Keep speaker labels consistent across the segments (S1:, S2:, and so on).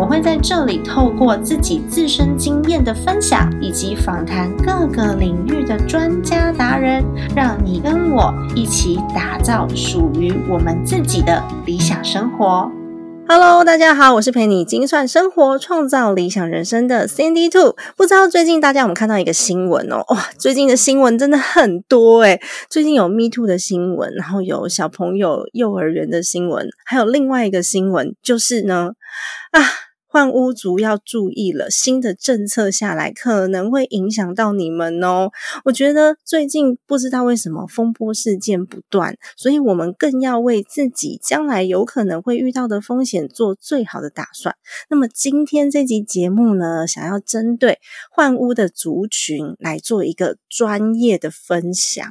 S1: 我会在这里透过自己自身经验的分享，以及访谈各个领域的专家达人，让你跟我一起打造属于我们自己的理想生活。Hello，大家好，我是陪你精算生活、创造理想人生的 Sandy Two。不知道最近大家有没有看到一个新闻哦？哇，最近的新闻真的很多诶最近有 Me Too 的新闻，然后有小朋友幼儿园的新闻，还有另外一个新闻就是呢，啊。换屋族要注意了，新的政策下来可能会影响到你们哦。我觉得最近不知道为什么风波事件不断，所以我们更要为自己将来有可能会遇到的风险做最好的打算。那么今天这集节目呢，想要针对换屋的族群来做一个专业的分享。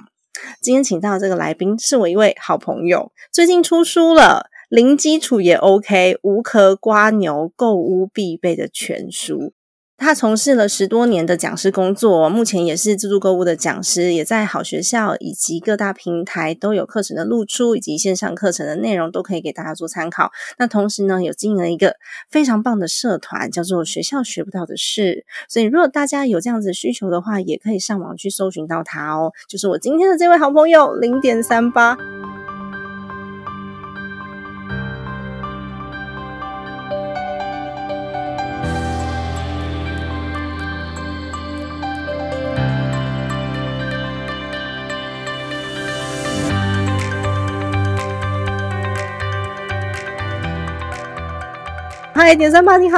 S1: 今天请到这个来宾是我一位好朋友，最近出书了。零基础也 OK，无壳瓜牛购物必备的全书。他从事了十多年的讲师工作，目前也是自助购物的讲师，也在好学校以及各大平台都有课程的露出，以及线上课程的内容都可以给大家做参考。那同时呢，有经营了一个非常棒的社团，叫做“学校学不到的事”。所以，如果大家有这样子需求的话，也可以上网去搜寻到他哦。就是我今天的这位好朋友零点三八。嗨，点三八，你好。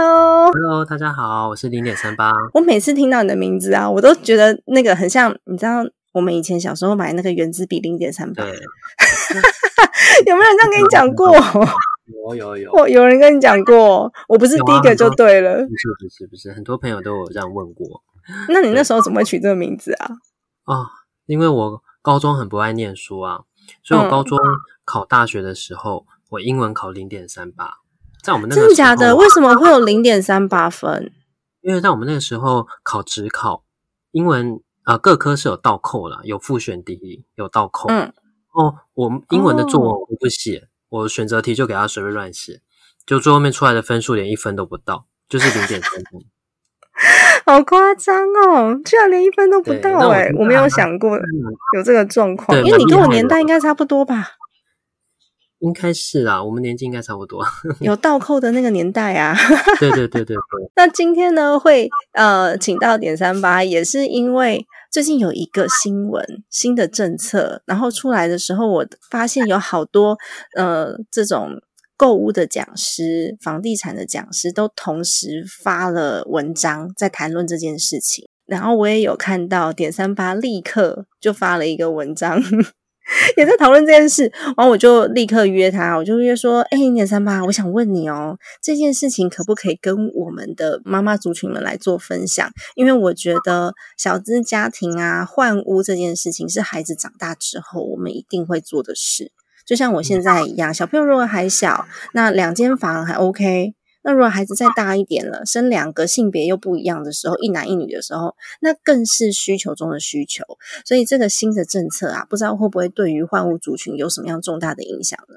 S2: Hello，大家好，我是零点三八。
S1: 我每次听到你的名字啊，我都觉得那个很像，你知道，我们以前小时候买那个圆珠笔零点三八。有没有人这样跟你讲过？
S2: 有有有，我
S1: 有人跟你讲过，我不是第一个就对了。不
S2: 是不是不是，很多朋友都有这样问过。
S1: 那你那时候怎么会取这个名字啊？
S2: 啊，因为我高中很不爱念书啊，所以我高中考大学的时候，我英文考零点三八。在我们那个
S1: 真的假的？为什么会有零点三八分？
S2: 因为在我们那个时候考职考，英文啊各科是有倒扣的，有复选题，有倒扣。嗯，哦，我英文的作文我不写，我选择题就给他随便乱写，就最后面出来的分数连一分都不到，就是零点三分。
S1: 好夸张哦！居然连一分都不到哎！我没有想过有这个状况，因为你跟我年代应该差不多吧。
S2: 应该是啦，我们年纪应该差不多，
S1: 有倒扣的那个年代啊。
S2: 对对对对对。
S1: 那今天呢，会呃请到点三八，也是因为最近有一个新闻，新的政策，然后出来的时候，我发现有好多呃这种购物的讲师、房地产的讲师都同时发了文章，在谈论这件事情。然后我也有看到点三八立刻就发了一个文章。也在讨论这件事，然后我就立刻约他，我就约说：“哎，零点三八，我想问你哦，这件事情可不可以跟我们的妈妈族群们来做分享？因为我觉得小资家庭啊，换屋这件事情是孩子长大之后我们一定会做的事，就像我现在一样，小朋友如果还小，那两间房还 OK。”那如果孩子再大一点了，生两个性别又不一样的时候，一男一女的时候，那更是需求中的需求。所以这个新的政策啊，不知道会不会对于换物族群有什么样重大的影响呢？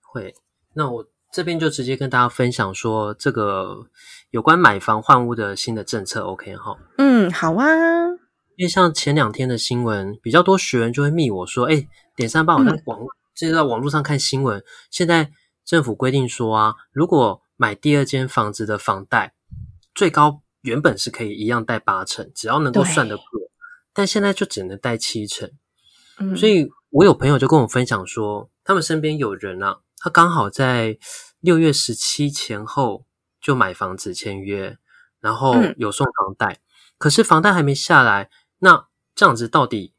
S2: 会。那我这边就直接跟大家分享说，这个有关买房换屋的新的政策，OK 哈？
S1: 嗯，好啊。
S2: 因为像前两天的新闻，比较多学员就会密我说：“哎，点三八，我在网，就是在网络上看新闻，现在政府规定说啊，如果买第二间房子的房贷最高原本是可以一样贷八成，只要能够算得过，但现在就只能贷七成。嗯所以我有朋友就跟我分享说，他们身边有人啊，他刚好在六月十七前后就买房子签约，然后有送房贷，可是房贷还没下来，那这样子到底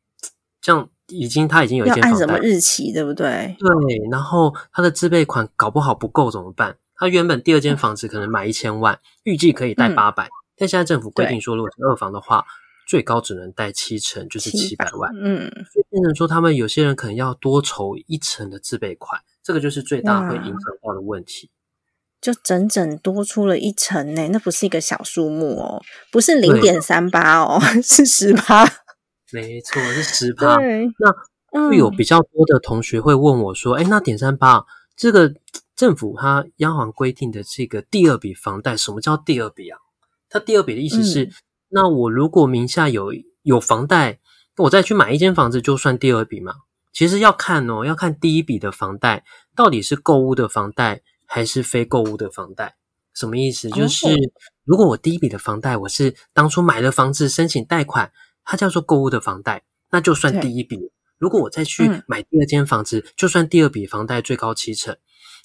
S2: 这样已经他已经有一间房贷，
S1: 什么日期对不对？
S2: 对，然后他的自备款搞不好不够怎么办？他原本第二间房子可能买一千万，预计可以贷八百，但现在政府规定说，如果是二房的话，最高只能贷七成，就是七百万。
S1: 嗯，
S2: 所以变成说，他们有些人可能要多筹一成的自备款，这个就是最大会影响到的问题。
S1: 就整整多出了一层呢，那不是一个小数目哦，不是零点三八哦，是十八。
S2: 没错，是十八。那会有比较多的同学会问我说：“哎，那点三八这个政府它央行规定的这个第二笔房贷，什么叫第二笔啊？它第二笔的意思是？”那我如果名下有有房贷，我再去买一间房子，就算第二笔嘛？其实要看哦，要看第一笔的房贷到底是购物的房贷还是非购物的房贷。什么意思？就是如果我第一笔的房贷我是当初买了房子申请贷款，它叫做购物的房贷，那就算第一笔。如果我再去买第二间房子，就算第二笔房贷最高七成。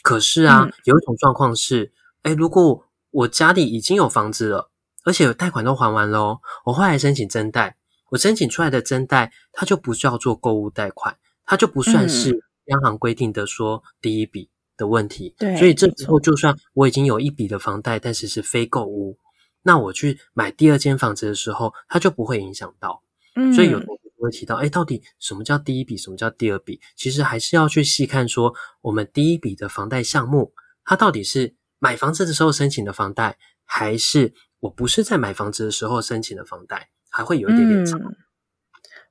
S2: 可是啊，有一种状况是，哎，如果我家里已经有房子了。而且贷款都还完喽，我后来申请增贷，我申请出来的增贷，它就不叫做购物贷款，它就不算是央行规定的说第一笔的问题。
S1: 对，
S2: 所以这时候就算我已经有一笔的房贷，但是是非购物，那我去买第二间房子的时候，它就不会影响到。嗯，所以有同学会提到，哎，到底什么叫第一笔，什么叫第二笔？其实还是要去细看说，我们第一笔的房贷项目，它到底是买房子的时候申请的房贷，还是？我不是在买房子的时候申请的房贷，还会有一点点差。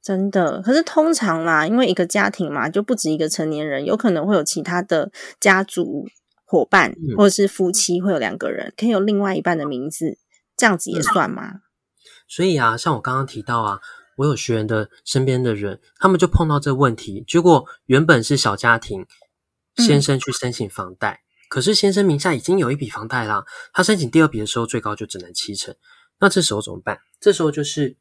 S1: 真的，可是通常啦，因为一个家庭嘛，就不止一个成年人，有可能会有其他的家族伙伴，或者是夫妻会有两个人，可以有另外一半的名字，这样子也算吗？
S2: 所以啊，像我刚刚提到啊，我有学员的身边的人，他们就碰到这个问题，结果原本是小家庭，先生去申请房贷。可是先生名下已经有一笔房贷啦，他申请第二笔的时候最高就只能七成。那这时候怎么办？这时候就是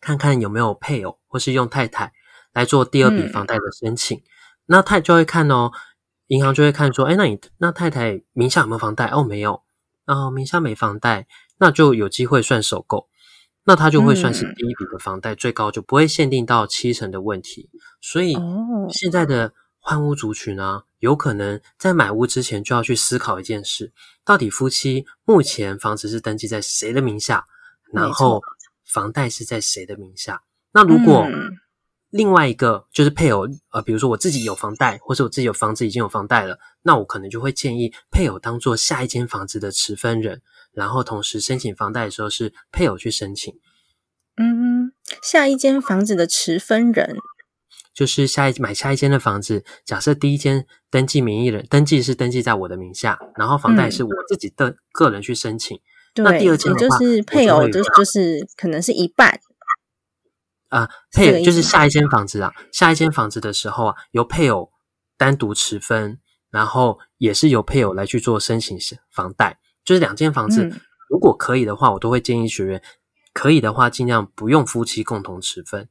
S2: 看看有没有配偶，或是用太太来做第二笔房贷的申请。那太就会看哦，银行就会看说，哎，那你那太太名下有没有房贷？哦，没有。哦，名下没房贷，那就有机会算首购。那它就会算是第一笔的房贷，最高就不会限定到七成的问题。所以现在的。换屋族群呢，有可能在买屋之前就要去思考一件事：到底夫妻目前房子是登记在谁的名下，然后房贷是在谁的名下？那如果另外一个就是配偶，呃，比如说我自己有房贷，或者我自己有房子已经有房贷了，那我可能就会建议配偶当做下一间房子的持分人，然后同时申请房贷的时候是配偶去申请。
S1: 嗯，下一间房子的持分人。
S2: 就是下一买下一间的房子，假设第一间登记名义人登记是登记在我的名下，然后房贷是我自己的个人去申请。那第二间
S1: 就是配偶就就是可能是一半
S2: 啊，配偶就是下一间房子啊，下一间房子的时候啊，由配偶单独持分，然后也是由配偶来去做申请房贷。就是两间房子，如果可以的话，我都会建议学员可以的话，尽量不用夫妻共同持分。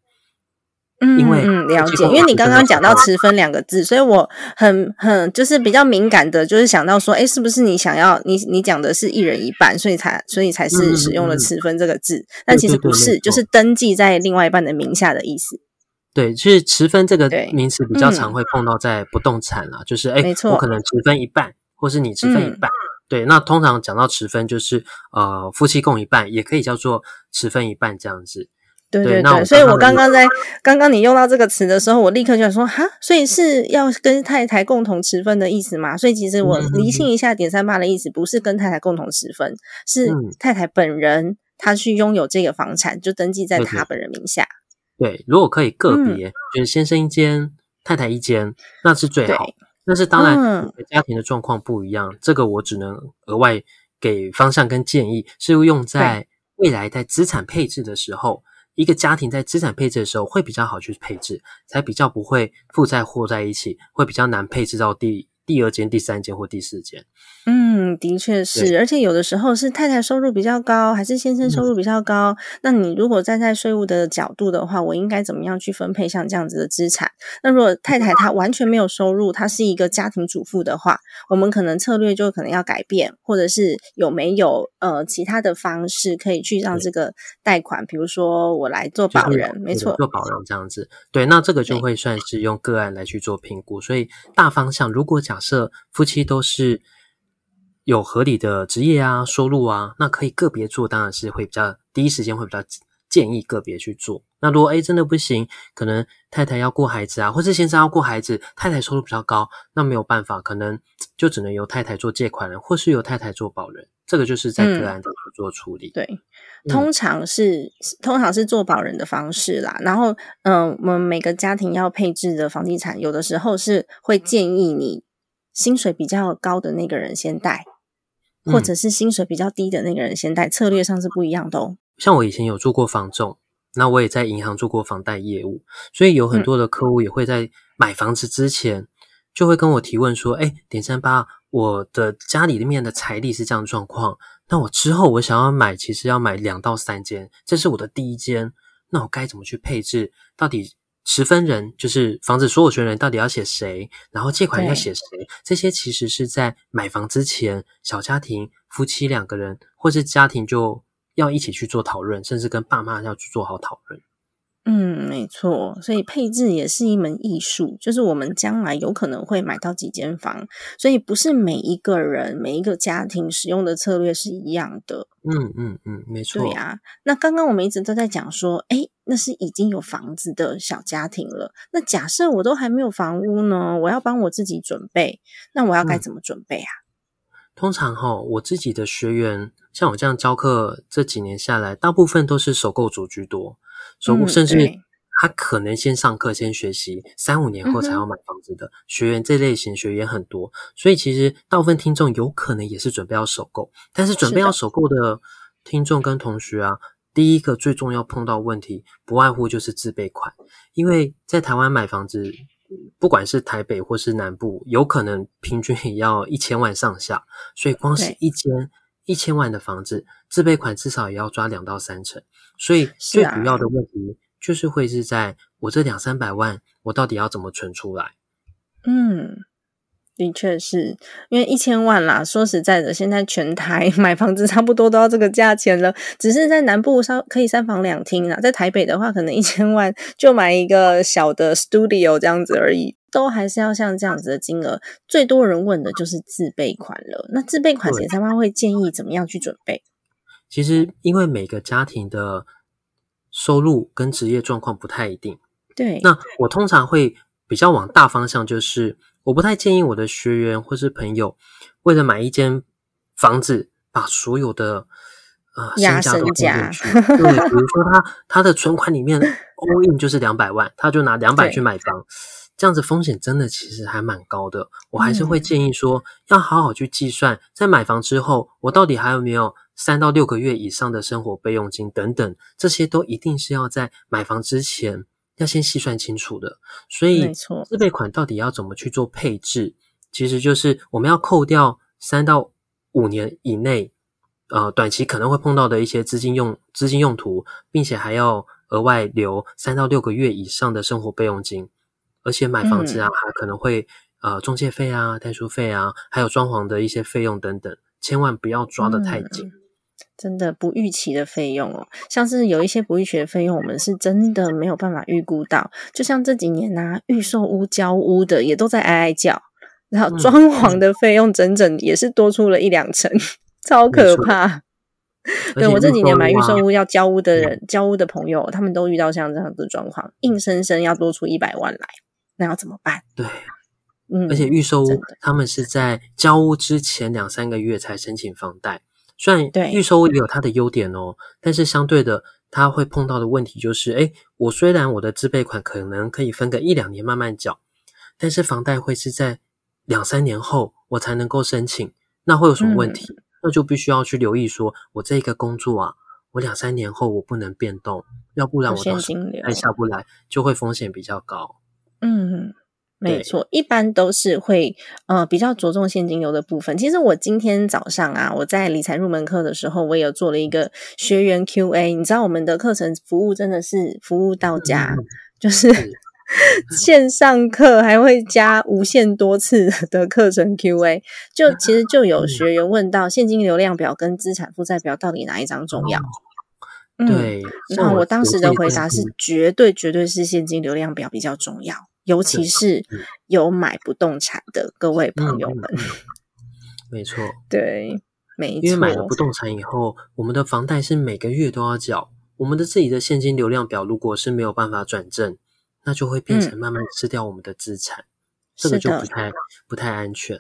S1: 嗯，嗯，了解。因为你刚刚讲到“持分”两个字，所以我很很就是比较敏感的，就是想到说，哎，是不是你想要你你讲的是一人一半，所以才所以才是使用了“持分”这个字？但其实不是，就是登记在另外一半的名下的意思。
S2: 对，其实“持分”这个名词比较常会碰到在不动产啊，就是哎，我可能持分一半，或是你持分一半。对，那通常讲到持分，就是呃夫妻共一半，也可以叫做持分一半这样子。
S1: 对对对，所以我刚刚在刚刚你用到这个词的时候，我立刻就想说哈，所以是要跟太太共同持分的意思嘛？所以其实我厘清一下点三八的意思，不是跟太太共同持分，是太太本人他去拥有这个房产，就登记在他本人名下。
S2: 对，如果可以个别，就是先生一间，太太一间，那是最好。但是当然，家庭的状况不一样，这个我只能额外给方向跟建议，是用在未来在资产配置的时候。一个家庭在资产配置的时候会比较好去配置，才比较不会负债或在一起，会比较难配置到第第二间、第三间或第四间。
S1: 嗯，的确是，而且有的时候是太太收入比较高，还是先生收入比较高？那你如果站在税务的角度的话，我应该怎么样去分配像这样子的资产？那如果太太她完全没有收入，她是一个家庭主妇的话，我们可能策略就可能要改变，或者是有没有呃其他的方式可以去让这个贷款，比如说我来做保人，没错，
S2: 做保人这样子。对，那这个就会算是用个案来去做评估。所以大方向，如果假设夫妻都是。有合理的职业啊，收入啊，那可以个别做，当然是会比较第一时间会比较建议个别去做。那如果哎真的不行，可能太太要顾孩子啊，或是先生要顾孩子，太太收入比较高，那没有办法，可能就只能由太太做借款人，或是由太太做保人。这个就是在个案中做处理。
S1: 对，通常是通常是做保人的方式啦。然后，嗯，我们每个家庭要配置的房地产，有的时候是会建议你薪水比较高的那个人先贷，或者是薪水比较低的那个人先贷，策略上是不一样的哦。
S2: 像我以前有做过房仲，那我也在银行做过房贷业务，所以有很多的客户也会在买房子之前就会跟我提问说：“哎，点三八。”我的家里面的财力是这样状况，那我之后我想要买，其实要买两到三间，这是我的第一间，那我该怎么去配置？到底十分人就是房子所有权人到底要写谁？然后借款要写谁？这些其实是在买房之前，小家庭夫妻两个人或是家庭就要一起去做讨论，甚至跟爸妈要去做好讨论。
S1: 嗯，没错，所以配置也是一门艺术，就是我们将来有可能会买到几间房，所以不是每一个人、每一个家庭使用的策略是一样的。
S2: 嗯嗯嗯，没错。
S1: 对啊，那刚刚我们一直都在讲说，哎，那是已经有房子的小家庭了。那假设我都还没有房屋呢，我要帮我自己准备，那我要该怎么准备啊？
S2: 通常哈，我自己的学员，像我这样教课这几年下来，大部分都是首购族居多。说，甚至他可能先上课、先学习，三五年后才要买房子的学员，这类型学员很多。所以，其实大部分听众有可能也是准备要首购，但是准备要首购的听众跟同学啊，第一个最重要碰到问题，不外乎就是自备款。因为在台湾买房子，不管是台北或是南部，有可能平均也要一千万上下，所以光是一间一千万的房子，自备款至少也要抓两到三成。所以最主要的问题就是会是在我这两三百万，我到底要怎么存出来？
S1: 嗯，的确是因为一千万啦。说实在的，现在全台 买房子差不多都要这个价钱了。只是在南部稍可以三房两厅啦，在台北的话，可能一千万就买一个小的 studio 这样子而已，都还是要像这样子的金额。最多人问的就是自备款了。那自备款，钱三妈会建议怎么样去准备？
S2: 其实，因为每个家庭的收入跟职业状况不太一定，
S1: 对。
S2: 那我通常会比较往大方向，就是我不太建议我的学员或是朋友为了买一间房子，把所有的呃身家都进去。对，比如说他他的存款里面 all in 就是两百万，他就拿两百去买房，这样子风险真的其实还蛮高的。我还是会建议说，要好好去计算，在买房之后，我到底还有没有。三到六个月以上的生活备用金等等，这些都一定是要在买房之前要先细算清楚的。所以，自备款到底要怎么去做配置？其实就是我们要扣掉三到五年以内，呃，短期可能会碰到的一些资金用资金用途，并且还要额外留三到六个月以上的生活备用金。而且买房子啊，还可能会呃中介费啊、代书费啊，还有装潢的一些费用等等，千万不要抓得太紧。
S1: 真的不预期的费用哦，像是有一些不预期的费用，我们是真的没有办法预估到。就像这几年呐，预售屋交屋的也都在哀哀叫，然后装潢的费用整整也是多出了一两成，超可怕。对我这几年买预售屋要交屋的人，交屋的朋友，他们都遇到像这样的状况，硬生生要多出一百万来，那要怎么办？
S2: 对，嗯，而且预售屋他们是在交屋之前两三个月才申请房贷。虽然预售屋也有它的优点哦，但是相对的，它会碰到的问题就是，哎，我虽然我的自备款可能可以分个一两年慢慢缴，但是房贷会是在两三年后我才能够申请，那会有什么问题？那就必须要去留意，说我这个工作啊，我两三年后我不能变动，要不然我到时还下不来，就会风险比较高。
S1: 嗯。没错，一般都是会呃比较着重现金流的部分。其实我今天早上啊，我在理财入门课的时候，我也有做了一个学员 Q&A。你知道我们的课程服务真的是服务到家，就是 线上课还会加无限多次的课程 Q&A。就其实就有学员问到现金流量表跟资产负债表到底哪一张重要？
S2: 对，
S1: 那我当时的回答是绝对绝对是现金流量表比较重要。尤其是有买不动产的各位朋友们，
S2: 没错，
S1: 对，没错。
S2: 因为买了不动产以后，我们的房贷是每个月都要缴，我们的自己的现金流量表如果是没有办法转正，那就会变成
S1: 嗯
S2: 慢慢吃掉我们的资产，这个
S1: 是
S2: 就不太不太安全。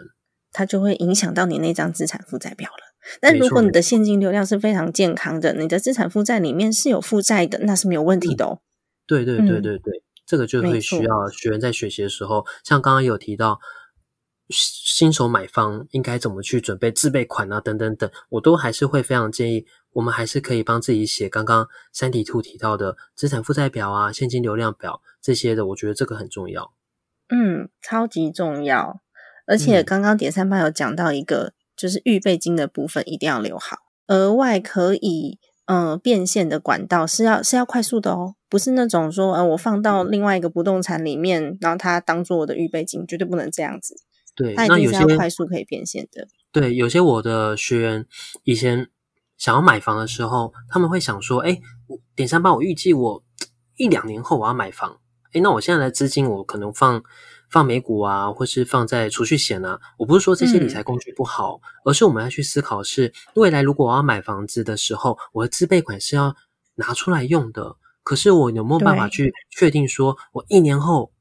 S1: 它就会影响到你那张资产负债表了。但如果你的现金流量是非常健康的，你的资产负债里面是有负债的，那是没有问题的哦。
S2: 对对对
S1: 嗯
S2: 对对，这个就
S1: 没
S2: 会需要学员在学习的时候，像刚刚有提到新手买方应该怎么去准备自备款啊，等等等，我都还是会非常建议，我们还是可以帮自己写刚刚三体兔提到的资产负债表啊、现金流量表这些的，我觉得这个很重要。
S1: 嗯，超级重要。而且
S2: 嗯
S1: 刚刚点三八有讲到一个，就是预备金的部分一定要留好，额外可以呃变现的管道是要是要快速的哦，不是那种说呃我放到另外一个不动产里面，然后它当做我的预备金，绝对不能这样子，
S2: 对，
S1: 它一定
S2: 那有些
S1: 是要快速可以变现的。
S2: 对，有些我的学员以前想要买房的时候，他们会想说：“哎，我点三八，我预计我一两年后我要买房，哎，那我现在的资金我可能放放美股啊，或是放在储蓄险啊。我不是说这些理财工具不好，而是我们要去思考是未来如果我要买房子的时候，我的自备款是要拿出来用的。可是我有没有办法去确定说，我一年后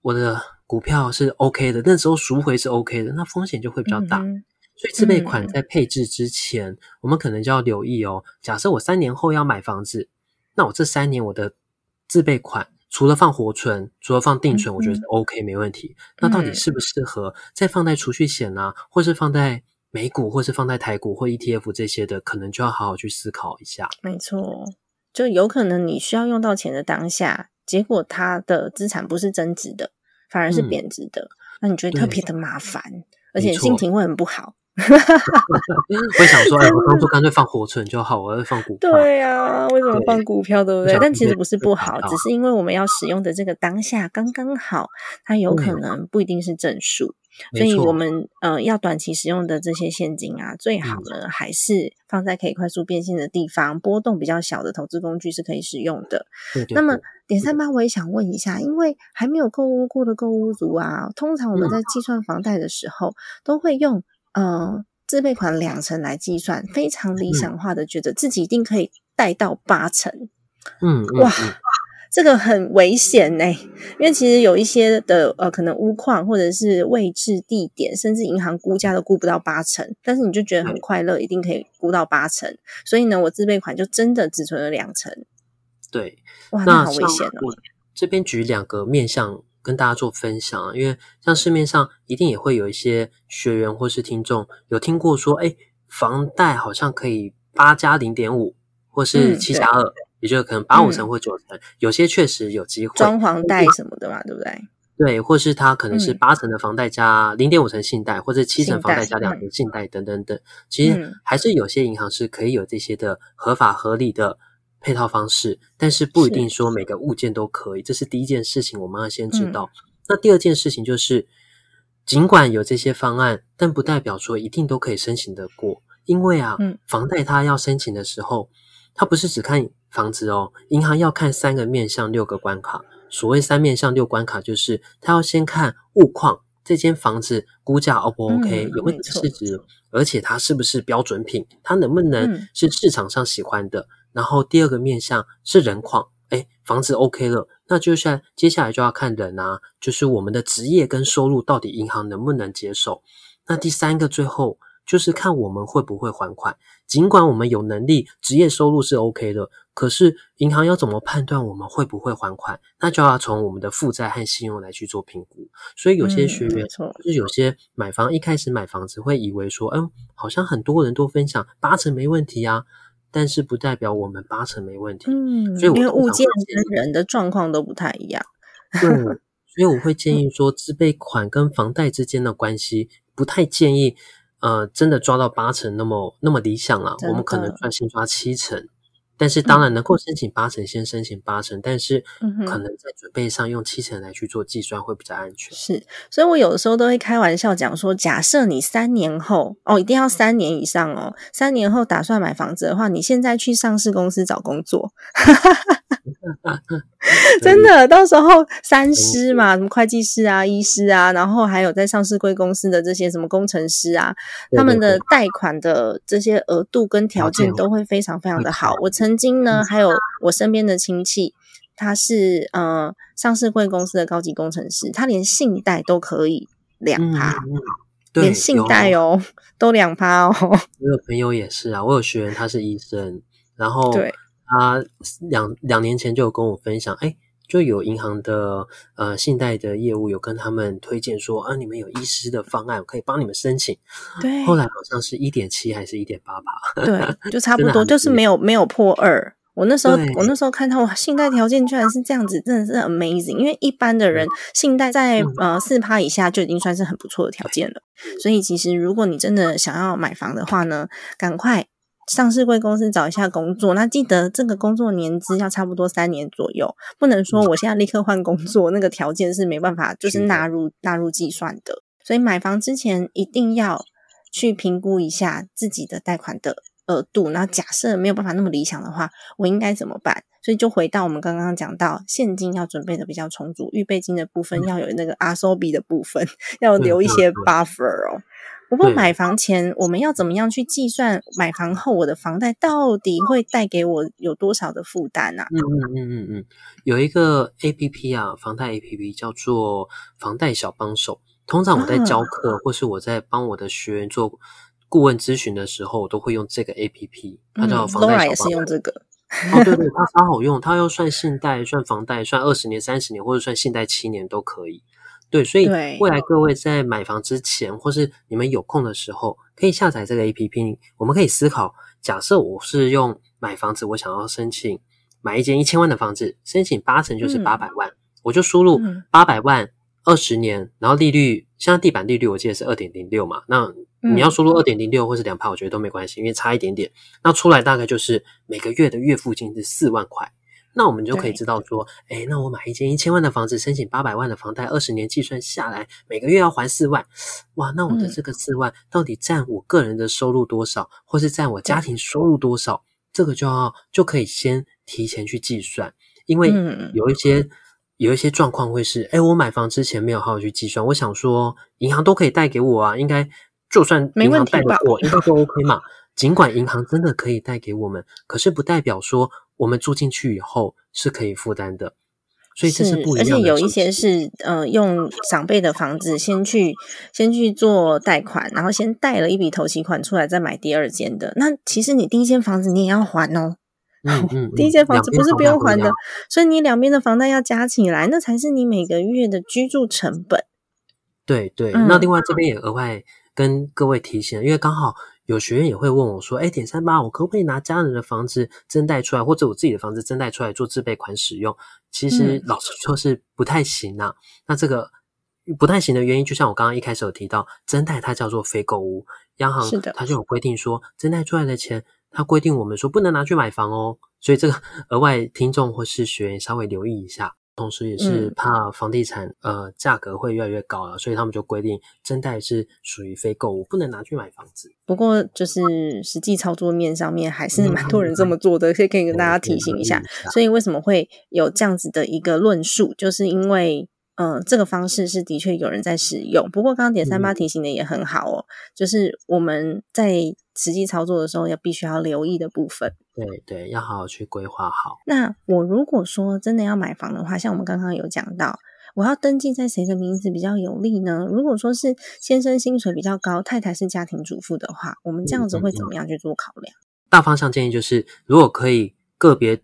S2: 我的股票是 OK 的，那时候赎回是 OK 的，那风险就会比较大。
S1: 嗯
S2: 所以自备款
S1: 嗯
S2: 在配置之前，我们可能就要留意哦。假设我三年后要买房子，那我这三年我的自备款除了放活存，除了放定存，
S1: 嗯
S2: 我觉得是 OK 没问题。那到底
S1: 嗯
S2: 适不适合再放在储蓄险啊，或是放在美股，或是放在台股或 ETF 这些的，可能就要好好去思考一下。
S1: 没错，就有可能你需要用到钱的当下，结果它的资产不是增值的，反而是
S2: 嗯
S1: 贬值的，那你觉得特别的麻烦，而且心情会很不好。
S2: 会想说，哎，我当初干脆放活存就好，我要放股票。
S1: 对呀、为什么放股票，对不对？但其实不是不好，只是因为我们要使用的这个当下刚刚好，它有可能不一定是正数。所以我们呃要短期使用的这些现金啊，最好
S2: 嗯
S1: 呢、还是放在可以快速变现的地方，波动比较小的投资工具是可以使用的。
S2: 对对
S1: 那么
S2: 对
S1: 点三八，我也想问一下，因为还没有购物过的购物族啊，通常我们
S2: 嗯
S1: 在计算房贷的时候，都会用呃自备款两成来计算，非常理想化的觉得自己一定可以贷到八成，
S2: 嗯嗯
S1: 哇
S2: 嗯，
S1: 这个很危险呢、因为其实有一些的呃，可能屋况或者是位置、地点，甚至银行估价都估不到八成，但是你就觉得很快乐，一定可以估到八成，所以呢，我自备款就真的只存了两成，
S2: 对。
S1: 哇，
S2: 那
S1: 好危
S2: 像
S1: 险哦。
S2: 我这边举两个面向跟大家做分享啊，因为像市面上一定也会有一些学员或是听众有听过说，哎，房贷好像可以八加零点五，或是
S1: 嗯
S2: 七加二、也就是可能八五
S1: 嗯
S2: 成或九成，有些确实有机会。
S1: 装潢贷什么的嘛，对不对？
S2: 对，或是他可能是
S1: 嗯
S2: 八成的房贷加零点五成信贷，或者七成房贷加两
S1: 嗯
S2: 成信贷等等等。其实
S1: 嗯
S2: 还是有些银行是可以有这些的合法合理的配套方式，但是不一定说每个物件都可以。这是第一件事情，我们要先知
S1: 嗯
S2: 道。那第二件事情就是，尽管有这些方案，但不代表说一定都可以申请得过。因为啊，
S1: 嗯
S2: 房贷它要申请的时候，它不是只看房子哦，银行要看三个面向、六个关卡。所谓三面向六关卡，就是它要先看物况，这间房子估价 O 不 OK，、
S1: 嗯
S2: 有没有市值，而且它是不是标准品，它能不能
S1: 嗯
S2: 是市场上喜欢的。然后第二个面向是人况，哎，房子 OK 了，那就像接下来就要看人啊，就是我们的职业跟收入到底银行能不能接受。那第三个最后就是看我们会不会还款。尽管我们有能力，职业收入是 OK 的，可是银行要怎么判断我们会不会还款？那就要从我们的负债和信用来去做评估。所以有些
S1: 嗯
S2: 学员，就是有些买房一开始买房子会以为说，嗯，好像很多人都分享八成没问题啊，但是不代表我们八成没问题。
S1: 嗯，
S2: 所以我
S1: 因为物件跟人的状况都不太一样。
S2: 对，所以我会建议说，自备款跟房贷之间的关系，不太建议，呃，真的抓到八成那么那么理想啦。
S1: 真
S2: 我们可能
S1: 的
S2: 专心抓七成，但是当然能够申请八成，先申请八成，但是可能在准备上用七成来去做计算会比较安全。
S1: 是，所以我有的时候都会开玩笑讲说，假设你三年后哦，一定要三年以上哦，三年后打算买房子的话，你现在去上市公司找工作，真的，到时候三师嘛，什么会计师啊、医师啊，然后还有在上市贵公司的这些什么工程师啊，他们的贷款的这些额度跟条件都会非常非常的好。我曾经呢，还有我身边的亲戚，他是呃上市贵公司的高级工程师，他连信贷都可以两趴，连信贷哦都两趴哦。
S2: 我有朋友也是啊，我有学员他是医生，然后
S1: 对。
S2: 他两两年前就有跟我分享，哎，就有银行的呃信贷的业务有跟他们推荐说，啊，你们有医师的方案我可以帮你们申请。
S1: 对，
S2: 后来好像是一点七还是一点八吧？
S1: 对，就差不多，就是没有没有破二。我那时候我那时候看到哇，信贷条件居然是这样子，真的是 amazing。因为一般的人信贷在呃四趴以下就已经算是很不错的条件了。所以其实如果你真的想要买房的话呢，赶快。上市贵公司找一下工作，那记得这个工作年资要差不多三年左右，不能说我现在立刻换工作，那个条件是没办法，就是纳入纳入计算的。所以买房之前一定要去评估一下自己的贷款的额度。那假设没有办法那么理想的话，我应该怎么办？所以就回到我们刚刚讲到，现金要准备的比较充足，预备金的部分要有那个阿 s o b 的部分，要留一些 buffer 哦。不过买房前我们要怎么样去计算买房后我的房贷到底会带给我有多少的负担呢？
S2: 嗯嗯嗯嗯嗯，有一个 A P P 啊，房贷 A P P 叫做房贷小帮手。通常我在教课或是我在帮我的学员做顾问咨询的时候，我都会用这个 A P P，它叫房贷小帮手。
S1: 也是用这个。
S2: 哦，对对，它超好用，它要算信贷、算房贷、算二十年、三十年，或者算信贷七年都可以。对，所以未来各位在买房之前，或是你们有空的时候，可以下载这个 A P P。我们可以思考，假设我是用买房子，我想要申请买一间一千万的房子，申请八成就是八百万，我就输入八百万二十年，然后利率，像地板利率我记得是二点零六嘛，那你要输入二点零六或是两帕，我觉得都没关系，因为差一点点，那出来大概就是每个月的月付金是四万块。那我们就可以知道说，哎，那我买一间一千万的房子，申请八百万的房贷，二十年计算下来，每个月要还四万，哇，那我的这个四万到底占我个人的收入多少，或是占我家庭收入多少？这个就要就可以先提前去计算，因为有一些有一些状况会是，哎，我买房之前没有好好去计算，我想说银行都可以贷给我啊，应该就算银行贷给我，应该都 OK 嘛。尽管银行真的可以贷给我们，可是不代表说我们住进去以后是可以负担的，所以这是不一样的。
S1: 而且有一些是呃，用长辈的房子先去先去做贷款，然后先贷了一笔头期款出来，再买第二间的。那其实你第一间房子你也要还
S2: 哦，嗯嗯，
S1: 第一间房子不是不用还的，所以你两边的房贷要加起来，那才是你每个月的居住成本。
S2: 对对，那另外这边也额外跟各位提醒，因为刚好。有学员也会问我说：“哎，点三八，我可不可以拿家人的房子增贷出来，或者我自己的房子增贷出来做自备款使用？”其实老实说是不太行啊。那这个不太行的原因，就像我刚刚一开始有提到，增贷它叫做非购物，央行它就有规定说，增贷出来的钱，它规定我们说不能拿去买房哦。所以这个额外听众或是学员稍微留意一下。同时，也是怕房地产呃价格会越来越高了，所以他们就规定真贷是属于非购物，不能拿去买房子。
S1: 不过，就是实际操作面上面还是蛮多人这么做的，所以可以跟大家提醒一下。所以为什么会有这样子的一个论述，就是因为。嗯，这个方式是的确有人在使用。不过刚刚点三八提醒的也很好哦，就是我们在实际操作的时候要必须要留意的部分。
S2: 对对，要好好去规划好。
S1: 那我如果说真的要买房的话，像我们刚刚有讲到，我要登记在谁的名字比较有利呢？如果说是先生薪水比较高，太太是家庭主妇的话，我们这样子会怎么样去做考量？
S2: 大方向建议就是，如果可以个别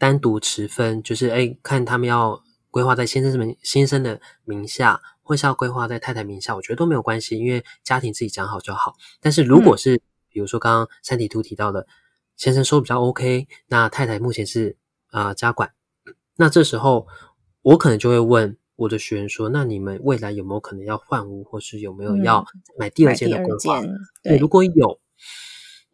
S2: 单独持分，就是哎，看他们要。规划在先生名先生的名下，或是要规划在太太名下，我觉得都没有关系，因为家庭自己讲好就好。但是如果是比如说刚刚三体图提到的，先生收比较 OK，那太太目前是啊家管，那这时候我可能就会问我的学员说：那你们未来有没有可能要换屋，或是有没有要买第二间的规划？对，如果有，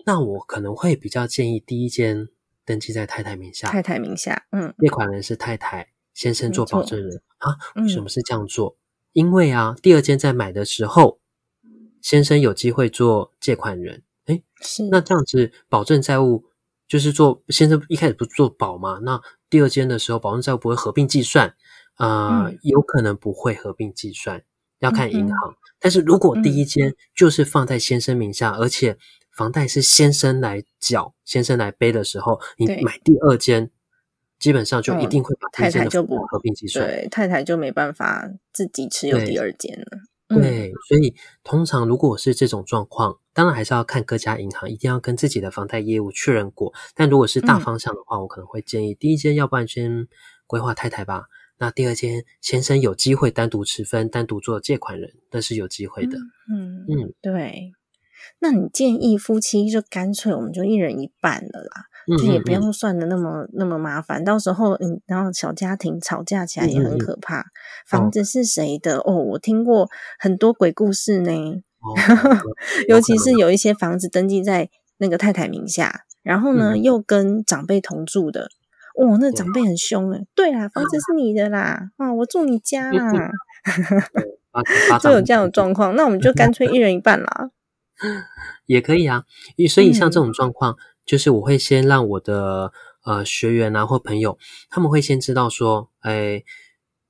S2: 那我可能会比较建议第一间登记在太太名下，
S1: 太太名下，嗯，
S2: 借款人是太太。先生做保证人啊？为什么是这样做？因为啊，第二间在买的时候，先生有机会做借款人。哎，
S1: 是
S2: 那这样子保证债务就是做先生一开始不做保嘛？那第二间的时候，保证债务不会合并计算？呃，有可能不会合并计算，要看银行。但是如果第一间就是放在先生名下，而且房贷是先生来缴、先生来背的时候，你买第二间，基本上就一定会把
S1: 太太就不
S2: 合并计算，
S1: 对，太太就没办法自己持有第二间了。
S2: 对，所以通常如果是这种状况，当然还是要看各家银行，一定要跟自己的房贷业务确认过。但如果是大方向的话，我可能会建议第一间，要不然先规划太太吧。那第二间先生有机会单独持分、单独做借款人，那是有机会的。
S1: 嗯嗯，对。那你建议夫妻就干脆我们就一人一半了啦。就也不用算的那么那么麻烦，到时候嗯，然后小家庭吵架起来也很可怕。房子是谁的？哦，我听过很多鬼故事呢。尤其是有一些房子登记在那个太太名下，然后呢又跟长辈同住的，哦，那长辈很凶哎。对啦，房子是你的啦，啊，我住你家 啦。就有这样的状况，那我们就干脆一人一半啦。
S2: 也可以啊，所以像这种状况。就是我会先让我的呃学员啊或朋友，他们会先知道说，哎，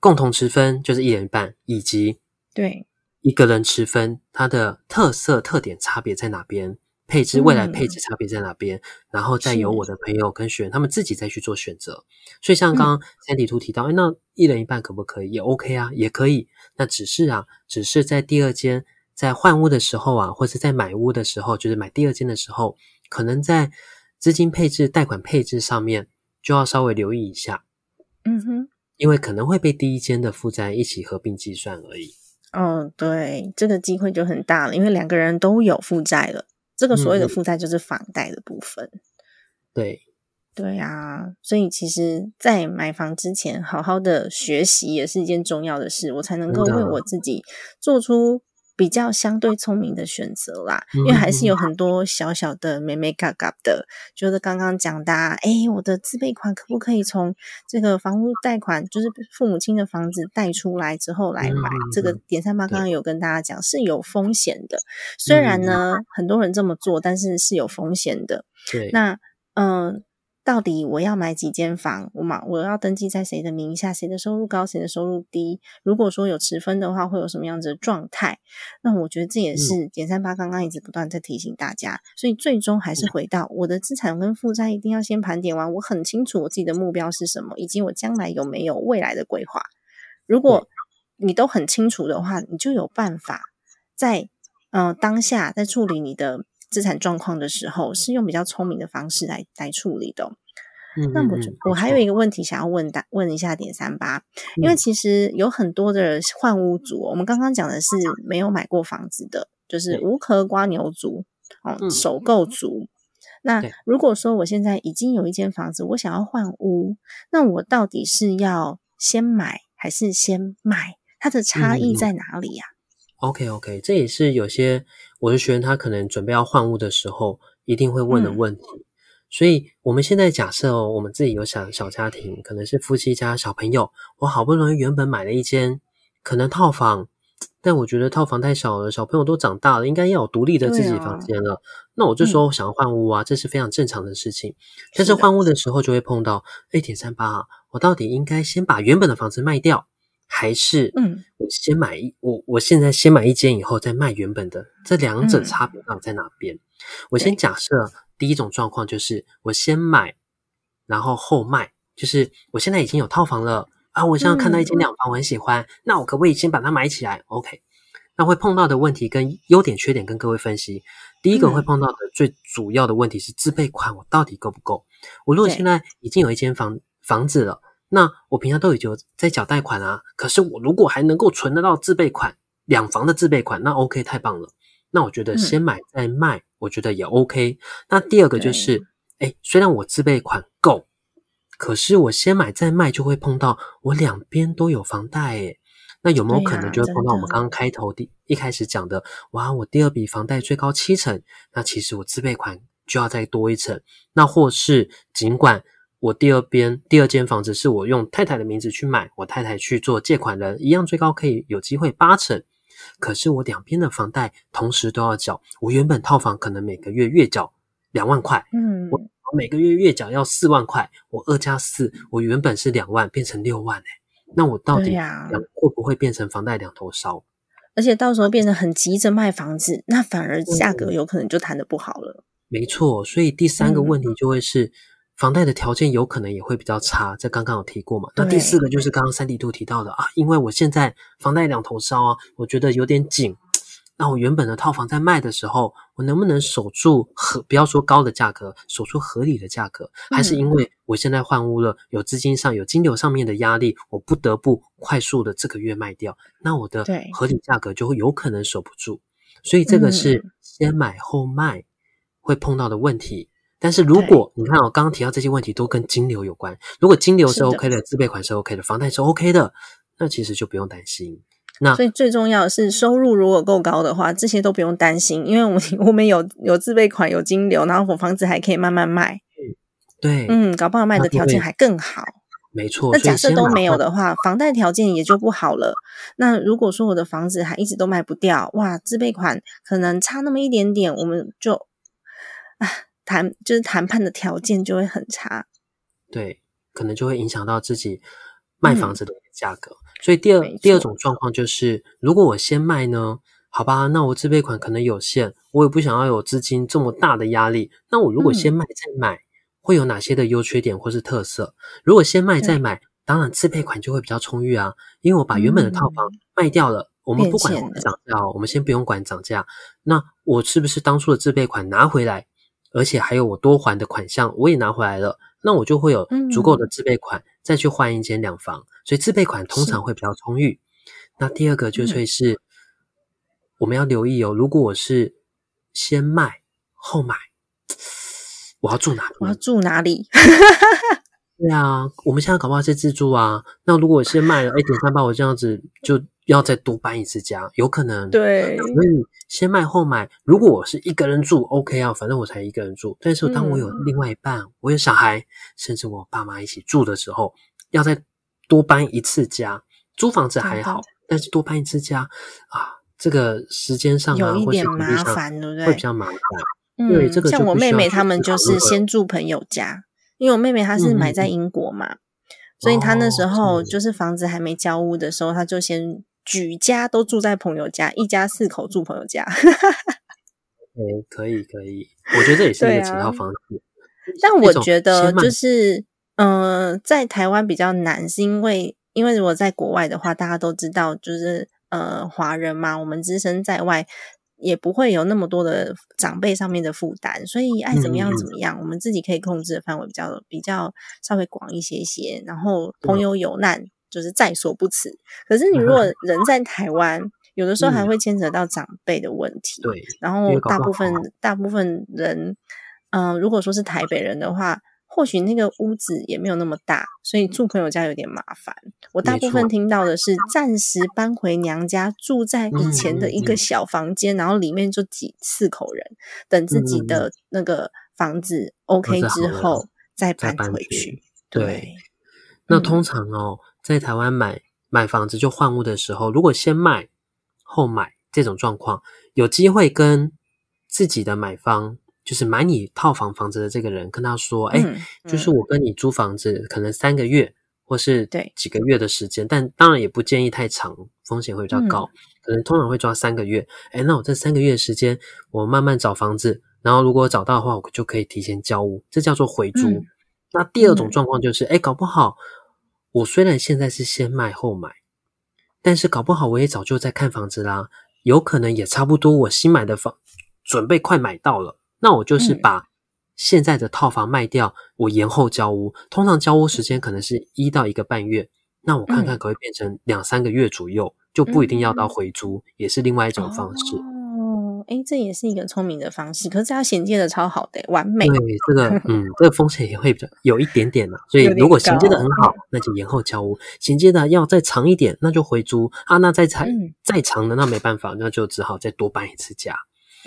S2: 共同持分就是一人一半，以及
S1: 对
S2: 一个人持分，它的特色特点差别在哪边，配置未来配置差别在哪边，然后再由我的朋友跟学员他们自己再去做选择。所以像刚刚三体图提到，哎，那一人一半可不可以？也 OK 啊，也可以。那只是啊，只是在第二间在换屋的时候啊，或者在买屋的时候，就是买第二间的时候。可能在资金配置、贷款配置上面就要稍微留意一下，
S1: 嗯哼，
S2: 因为可能会被第一间的负债一起合并计算而已。
S1: 哦，对，这个机会就很大了，因为两个人都有负债了。这个所谓的负债就是房贷的部分。
S2: 对，
S1: 对啊，所以其实，在买房之前，好好的学习也是一件重要的事，我才能够为我自己做出。比较相对聪明的选择啦，因为还是有很多小小的美美嘎嘎的，就是刚刚讲的，哎，我的自备款可不可以从这个房屋贷款，就是父母亲的房子贷出来之后来买？这个点三八刚刚有跟大家讲是有风险的，虽然呢很多人这么做，但是是有风险的。
S2: 对，
S1: 那嗯。到底我要买几间房？我嘛，我要登记在谁的名下？谁的收入高？谁的收入低？如果说有持分的话，会有什么样子的状态？那我觉得这也是点三八刚刚一直不断在提醒大家。所以最终还是回到我的资产跟负债，一定要先盘点完。我很清楚我自己的目标是什么，以及我将来有没有未来的规划。如果你都很清楚的话，你就有办法在嗯当下在处理你的。资产状况的时候，是用比较聪明的方式来来处理的。那我我还有一。个问题想要问大问一下点三八，因为其实有很多的换屋族，我们刚刚讲的是没有买过房子的，就是无壳瓜牛族哦，首购族。那如果说我现在已经有一间房子，我想要换屋，那我到底是要先买还是先卖？它的差异在哪里呀
S2: ？OK OK，这也是有些我的学员他可能准备要换屋的时候一定会问的问题。所以我们现在假设哦，我们自己有小小家庭，可能是夫妻加小朋友，我好不容易原本买了一间可能套房，但我觉得套房太小了，小朋友都长大了，应该要有独立的自己房间了。那我就说我想要换屋啊，这是非常正常的事情。但是换屋的时候就会碰到，哎，铁三八啊，我到底应该先把原本的房子卖掉？还是，嗯，我先买一我我现在先买一间，以后再卖原本的，这两者差别到底在哪边？我先假设第一种状况就是我先买，然后后卖，就是我现在已经有套房了啊，我现在看到一间两房，我很喜欢，那我可不可以先把它买起来？OK，那会碰到的问题跟优点缺点跟各位分析。第一个会碰到的最主要的问题是自备款，我到底够不够？我如果现在已经有一间房房子了。那我平常都已经在缴贷款啊，可是我如果还能够存得到自备款，两房的自备款，那 OK 太棒了。那我觉得先买再卖，我觉得也 OK。那第二个就是，哎，虽然我自备款够，可是我先买再卖就会碰到我两边都有房贷，诶那有没有可能就会碰到我们刚刚开头第一开始讲的，哇，我第二笔房贷最高七成，那其实我自备款就要再多一层，那或是尽管。我第二边第二间房子是我用太太的名字去买，我太太去做借款人，一样最高可以有机会八成。可是我两边的房贷同时都要缴，我原本套房可能每个月月缴两万块，嗯，我每个月月缴要四万块，我二加四，我原本是两万，变成六万哎，那我到底会不会变成房贷两头烧？
S1: 而且到时候变得很急着卖房子，那反而价格有可能就谈的不好了。
S2: 没错，所以第三个问题就会是房贷的条件有可能也会比较差，这刚刚有提过嘛？那第四个就是刚刚三 D 图提到的啊，因为我现在房贷两头烧啊，我觉得有点紧。那我原本的套房在卖的时候，我能不能守住合？不要说高的价格，守住合理的价格？还是因为我现在换屋了，有资金上有金流上面的压力，我不得不快速的这个月卖掉？那我的合理价格就会有可能守不住。所以这个是先买后卖会碰到的问题。但是如果你看我刚刚提到这些问题都跟金流有关，如果金流是 OK 的，自备款是 OK 的，房贷是 OK 的，那其实就不用担心。那
S1: 所以最重要的是收入如果够高的话，这些都不用担心，因为我们 我们有有自备款，有金流，然后我房子还可以慢慢卖。
S2: 对，
S1: 嗯，搞不好卖的条件还更好。
S2: 没错。
S1: 那假设都没有的话，房贷条件也就不好了。那如果说我的房子还一直都卖不掉，哇，自备款可能差那么一点点，我们就啊谈就是谈判的条件就会很差。
S2: 对，可能就会影响到自己卖房子的价格。所以第二第二种状况就是，如果我先卖呢，好吧，那我自备款可能有限，我也不想要有资金这么大的压力。那我如果先卖再买，会有哪些的优缺点或是特色？如果先卖再买，当然自备款就会比较充裕啊，因为我把原本的套房卖掉了，我们不管涨价，我们先不用管涨价，那我是不是当初的自备款拿回来，而且还有我多还的款项我也拿回来了，那我就会有足够的自备款再去换一间两房。所以自备款通常会比较充裕。那第二个就会是我们要留意哦。如果我是先卖后买，我要住哪里？
S1: 我要住哪里？
S2: 对啊，我们现在搞不好是自住啊。那如果我先卖了，哎，点三八，我这样子就要再多搬一次家，有可能。
S1: 对，
S2: 所以先卖后买。如果我是一个人住，OK 啊，反正我才一个人住。但是当我有另外一半，我有小孩，甚至我爸妈一起住的时候，要再多搬一次家，租房子还好，但是多搬一次家啊，这个时间上
S1: 有一点麻烦，对不对？
S2: 会比较麻烦。
S1: 嗯，像我妹妹他们就是先住朋友家，因为我妹妹她是买在英国嘛，所以她那时候就是房子还没交屋的时候，她就先举家都住在朋友家，一家四口住朋友家。
S2: 哎，可以可以，我觉得这也是一个其他方式。
S1: 但我觉得就是。嗯，在台湾比较难，是因为因为如果在国外的话，大家都知道，就是呃华人嘛，我们只身在外，也不会有那么多的长辈上面的负担，所以爱怎么样怎么样，我们自己可以控制的范围比较比较稍微广一些些。然后朋友有难，就是在所不辞。可是你如果 人在台湾，有的时候还会牵扯到长辈的问题。
S2: 对，
S1: 然后大部分大部分人，嗯，如果说是台北人的话。或许那个屋子也没有那么大，所以住朋友家有点麻烦。我大部分听到的是暂时搬回娘家，住在以前的一个小房间，然后里面就几四口人，等自己的那个房子 OK 之后再搬回去。对，
S2: 那通常哦，在台湾买买房子就换屋的时候，如果先卖后买这种状况，有机会跟自己的买方。就是买你套房房子的这个人跟他说：“哎，就是我跟你租房子，可能三个月或是
S1: 对
S2: 几个月的时间，但当然也不建议太长，风险会比较高。可能通常会抓三个月。哎，那我这三个月时间，我慢慢找房子，然后如果找到的话，我就可以提前交屋，这叫做回租。那第二种状况就是，哎，搞不好我虽然现在是先卖后买，但是搞不好我也早就在看房子啦，有可能也差不多，我新买的房准备快买到了。”那我就是把现在的套房卖掉，我延后交屋，通常交屋时间可能是一到一个半月，那我看看可不可以变成两三个月左右，就不一定要到回租，也是另外一种方式。
S1: 哦，哎，这也是一个聪明的方式，可是它衔接的超好的，完美。
S2: 对，这个嗯，这个风险也会比较有一点点的，所以如果衔接的很好，那就延后交屋；衔接的要再长一点，那就回租啊。那再长再长的，那没办法，那就只好再多搬一次家。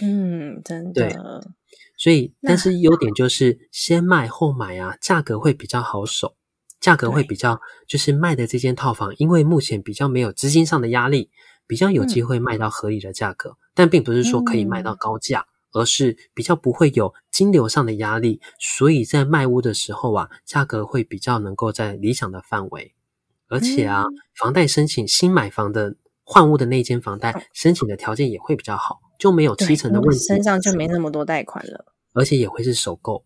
S1: 嗯，真的。
S2: 所以，但是优点就是先卖后买啊，价格会比较好守，价格会比较就是卖的这间套房，因为目前比较没有资金上的压力，比较有机会卖到合理的价格，但并不是说可以卖到高价而是比较不会有金流上的压力，所以在卖屋的时候啊，价格会比较能够在理想的范围。而且啊，房贷申请新买房的换屋的那间房贷申请的条件也会比较好，就没有七成的问题，
S1: 身上就没那么多贷款了，
S2: 而且也会是首购。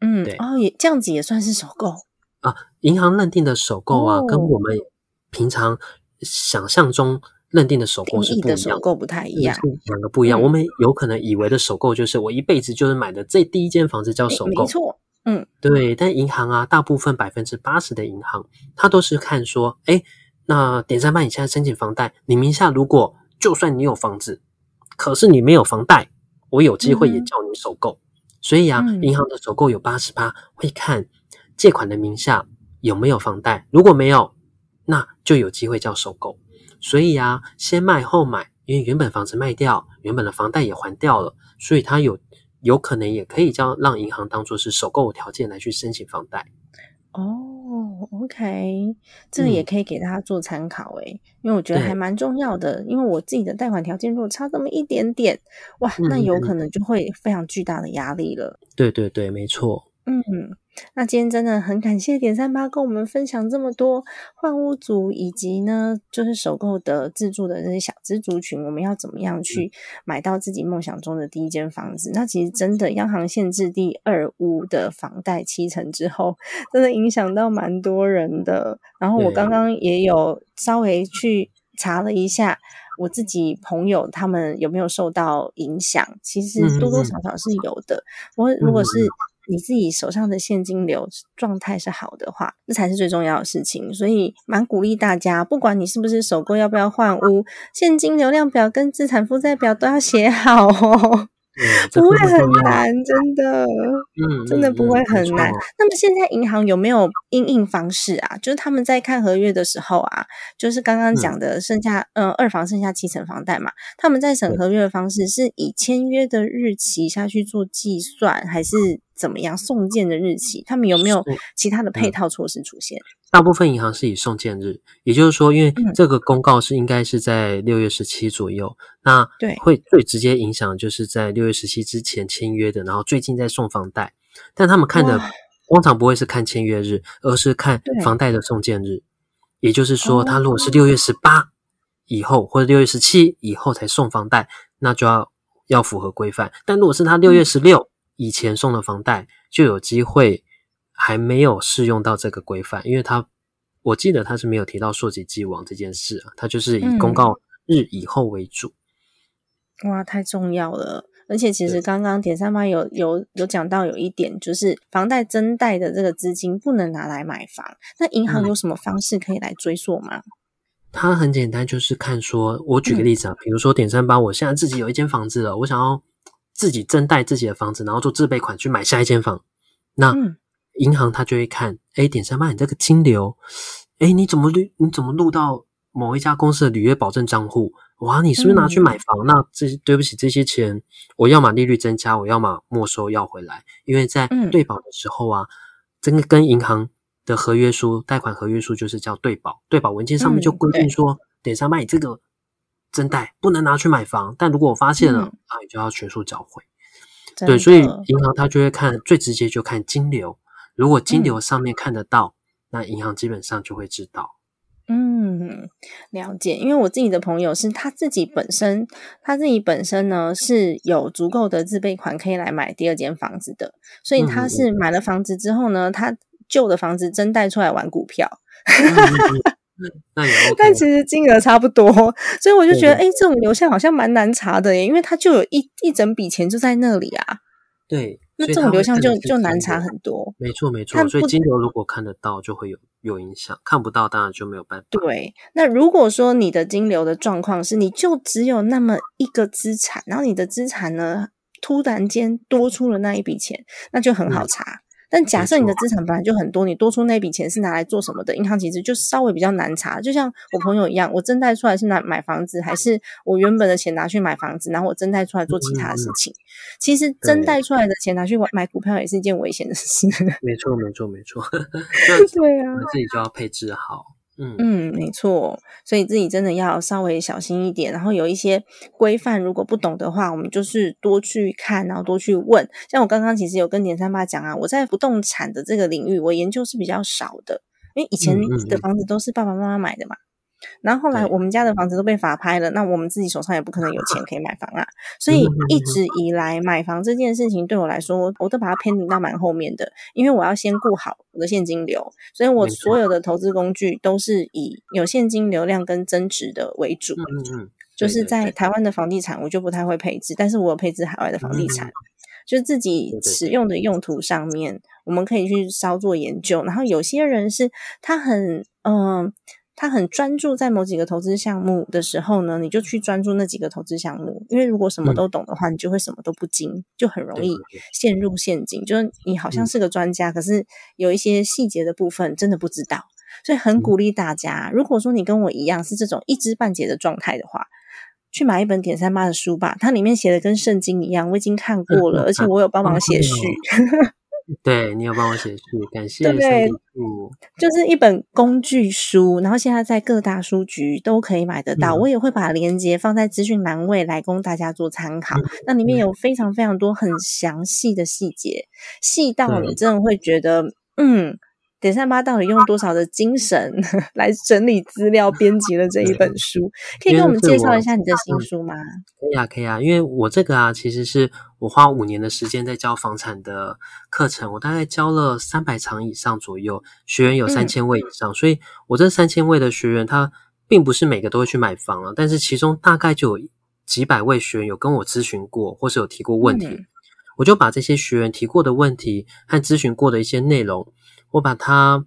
S1: 嗯，对，哦，也这样子也算是首购
S2: 啊。银行认定的首购啊，跟我们平常想象中。认定的首购是不一样，
S1: 首购不太一样，
S2: 两个不一样。我们有可能以为的首购就是我一辈子就是买的这第一间房子叫首购，
S1: 没错，嗯，
S2: 对。但银行啊，大部分百分之八十的银行，它都是看说，哎，那点三八你现在申请房贷，你名下如果就算你有房子，可是你没有房贷，我有机会也叫你首购。所以啊，银行的首购有八十八会看借款的名下有没有房贷，如果没有，那就有机会叫首购。所以啊，先卖后买，因为原本房子卖掉，原本的房贷也还掉了，所以它有有可能也可以叫让银行当做是首购条件来去申请房贷。
S1: 哦，OK，这个也可以给大家做参考诶，因为我觉得还蛮重要的。因为我自己的贷款条件如果差这么一点点，哇，那有可能就会非常巨大的压力了。
S2: 对对对，没错。
S1: 嗯。那今天真的很感谢点三八跟我们分享这么多换屋族，以及呢，就是首购的自住的这些小资族群，我们要怎么样去买到自己梦想中的第一间房子？那其实真的，央行限制第二屋的房贷七成之后，真的影响到蛮多人的。然后我刚刚也有稍微去查了一下，我自己朋友他们有没有受到影响？其实多多少少是有的。我如果是。你自己手上的现金流状态是好的话，这才是最重要的事情。所以蛮鼓励大家，不管你是不是首购，要不要换屋，现金流量表跟资产负债表都要写好哦。不会很难，真的，嗯，真的不会很难。那么现在银行有没有应应方式啊？就是他们在看合约的时候啊，就是刚刚讲的剩下，嗯，二房剩下七成房贷嘛，他们在审合约的方式是以签约的日期下去做计算，还是？怎么样送件的日期？他们有没有其他的配套措施出现？
S2: 大部分银行是以送件日，也就是说，因为这个公告是应该是在六月十七左右，那
S1: 对
S2: 会最直接影响就是在六月十七之前签约的，然后最近在送房贷，但他们看的通常不会是看签约日，而是看房贷的送件日。也就是说，他如果是六月十八以后或者六月十七以后才送房贷，那就要要符合规范；但如果是他六月十六。以前送的房贷就有机会还没有适用到这个规范，因为他我记得他是没有提到溯及既往这件事啊，他就是以公告日以后为主。
S1: 哇，太重要了！而且其实刚刚点三八有有有讲到有一点，就是房贷增贷的这个资金不能拿来买房，那银行有什么方式可以来追溯吗？
S2: 它很简单，就是看说，我举个例子啊，比如说点三八，我现在自己有一间房子了，我想要。自己增贷自己的房子，然后做自备款去买下一间房，那银行他就会看，哎，点三八，你这个金流，哎，你怎么录？你怎么录到某一家公司的履约保证账户？哇，你是不是拿去买房？那这对不起，这些钱我要么利率增加，我要么没收要回来，因为在对保的时候啊，这个跟银行的合约书、贷款合约书就是叫对保，对保文件上面就规定说，点三八，你这个。增贷不能拿去买房，但如果我发现了，啊，你就要全数缴回。对，所以银行它就会看最直接就看金流，如果金流上面看得到，那银行基本上就会知道。
S1: 嗯，了解。因为我自己的朋友是他自己本身，他自己本身呢是有足够的自备款可以来买第二间房子的，所以他是买了房子之后呢，他旧的房子真贷出来玩股票。
S2: 那
S1: 但其实金额差不多，所以我就觉得，哎，这种流向好像蛮难查的耶，因为它就有一一整笔钱就在那里啊。
S2: 对，
S1: 那这种流向就就难查很多。
S2: 没错，没错。所以金流如果看得到，就会有有影响；看不到，当然就没有办法。
S1: 对，那如果说你的金流的状况是，你就只有那么一个资产，然后你的资产呢突然间多出了那一笔钱，那就很好查。但假设你的资产本来就很多，你多出那笔钱是拿来做什么的？银行其实就稍微比较难查。就像我朋友一样，我增贷出来是拿买房子，还是我原本的钱拿去买房子，然后我增贷出来做其他的事情？其实增贷出来的钱拿去买股票也是一件危险的事。
S2: 没错，没错，没错。
S1: 对啊，
S2: 自己就要配置好。嗯
S1: 嗯，没错，所以自己真的要稍微小心一点，然后有一些规范，如果不懂的话，我们就是多去看，然后多去问。像我刚刚其实有跟点三八讲啊，我在不动产的这个领域，我研究是比较少的，因为以前的房子都是爸爸妈妈买的嘛。然后后来我们家的房子都被法拍了，那我们自己手上也不可能有钱可以买房啊，所以一直以来买房这件事情对我来说，我都把它偏离到蛮后面的，因为我要先顾好我的现金流，所以我所有的投资工具都是以有现金流量跟增值的为主。
S2: 嗯嗯，
S1: 就是在台湾的房地产，我就不太会配置，但是我有配置海外的房地产，就是自己使用的用途上面，我们可以去稍作研究。然后有些人是他很嗯。他很专注在某几个投资项目的时候呢，你就去专注那几个投资项目。因为如果什么都懂的话，你就会什么都不精，就很容易陷入陷阱。就是你好像是个专家，可是有一些细节的部分真的不知道。所以很鼓励大家，如果说你跟我一样是这种一知半解的状态的话，去买一本点三八的书吧。它里面写的跟圣经一样，我已经看过了，而且我有帮忙写序。
S2: 对你有帮我写序，感谢。对，
S1: 就是一本工具书，然后现在在各大书局都可以买得到。我也会把链接放在资讯栏位来供大家做参考。那里面有非常非常多很详细的细节，细到你真的会觉得，嗯。点三八到底用多少的精神 来整理资料、编辑了这一本书？可以跟我们介绍一下你的新书吗？
S2: 可以啊，可以啊。因为我这个啊，其实是我花五年的时间在教房产的课程，我大概教了三百场以上左右，学员有三千位以上，所以我这三千位的学员，他并不是每个都会去买房啊，但是其中大概就有几百位学员有跟我咨询过，或是有提过问题，我就把这些学员提过的问题和咨询过的一些内容。我把它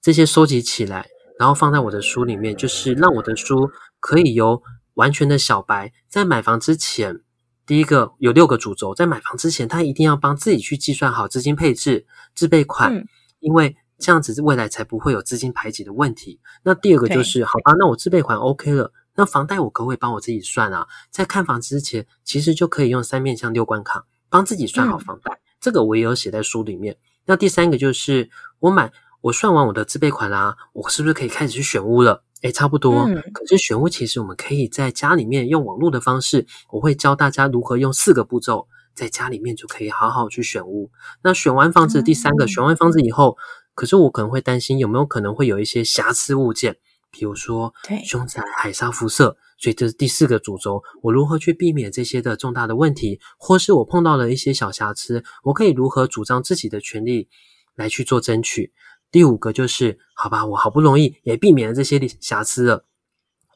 S2: 这些收集起来，然后放在我的书里面，就是让我的书可以由完全的小白在买房之前，第一个有六个主轴，在买房之前，他一定要帮自己去计算好资金配置、自备款，因为这样子未来才不会有资金排挤的问题。那第二个就是，好吧，那我自备款 OK 了，那房贷我可不可以帮我自己算啊？在看房之前，其实就可以用三面向六关卡帮自己算好房贷，这个我也有写在书里面。那第三个就是我买我算完我的自备款啦，我是不是可以开始去选屋了？诶差不多。可是选屋其实我们可以在家里面用网络的方式，我会教大家如何用四个步骤，在家里面就可以好好去选屋。那选完房子，第三个选完房子以后，可是我可能会担心有没有可能会有一些瑕疵物件，比如说凶宅、海沙辐射。所以这是第四个主轴，我如何去避免这些的重大的问题，或是我碰到了一些小瑕疵，我可以如何主张自己的权利来去做争取？第五个就是，好吧，我好不容易也避免了这些瑕疵了，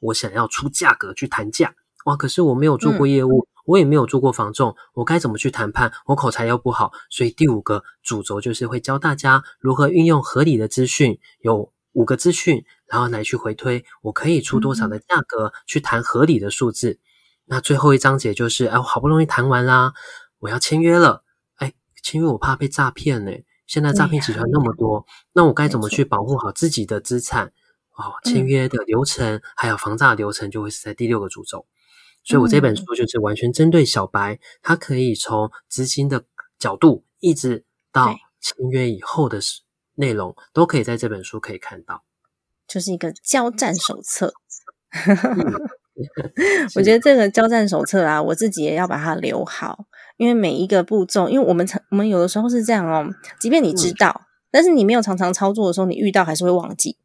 S2: 我想要出价格去谈价，哇，可是我没有做过业务，我也没有做过房仲，我该怎么去谈判？我口才又不好，所以第五个主轴就是会教大家如何运用合理的资讯，有五个资讯。然后来去回推，我可以出多少的价格去谈合理的数字。那最后一章节就是，哎，我好不容易谈完啦，我要签约了。哎，签约我怕被诈骗呢。现在诈骗集团那么多，那我该怎么去保护好自己的资产？哦，签约的流程还有防诈流程就会是在第六个主轴。所以我这本书就是完全针对小白，他可以从资金的角度，一直到签约以后的内容，都可以在这本书可以看到。
S1: 就是一个交战手册，我觉得这个交战手册啊，我自己也要把它留好，因为每一个步骤，因为我们常我们有的时候是这样哦，即便你知道，但是你没有常常操作的时候，你遇到还是会忘记。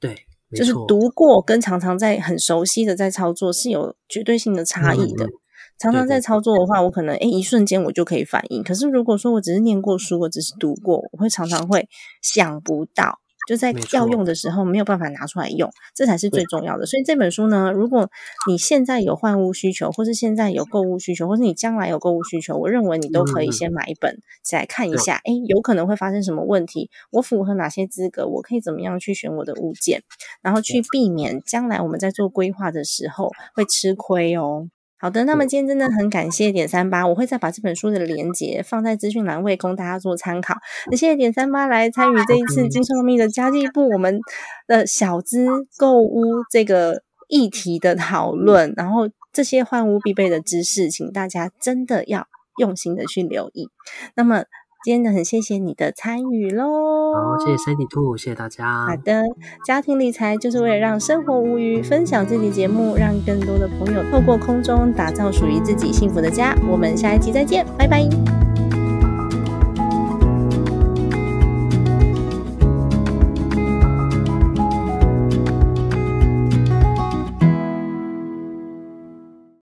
S2: 对，
S1: 就是读过跟常常在很熟悉的在操作是有绝对性的差异的。常常在操作的话，我可能诶一瞬间我就可以反应，可是如果说我只是念过书，我只是读过，我会常常会想不到。就在要用的时候没有办法拿出来用，这才是最重要的。所以这本书呢，如果你现在有换屋需求，或是现在有购物需求，或是你将来有购物需求，我认为你都可以先买一本来看一下。哎，有可能会发生什么问题？我符合哪些资格？我可以怎么样去选我的物件？然后去避免将来我们在做规划的时候会吃亏哦。好的，那么今天真的很感谢点三八，我会再把这本书的连接放在资讯栏位供大家做参考。那谢谢点三八来参与这一次金寿密的家计部我们的小资购物这个议题的讨论，然后这些换屋必备的知识，请大家真的要用心的去留意。那么今天呢，很谢谢你的参与喽。
S2: 好，谢谢三体兔，谢谢大家。
S1: 好的，家庭理财就是为了让生活无虞，分享这期节目，让更多的朋友透过空中打造属于自己幸福的家。我们下一期再见，拜拜。